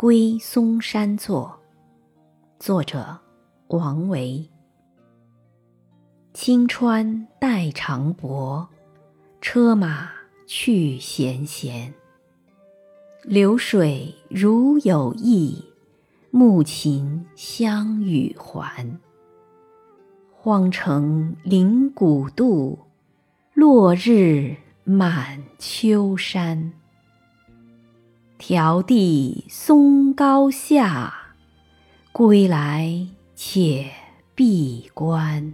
归嵩山作》，作者王维。青川带长薄，车马去闲闲。流水如有意，暮琴相与还。荒城临古渡，落日满秋山。迢递松高下，归来且闭关。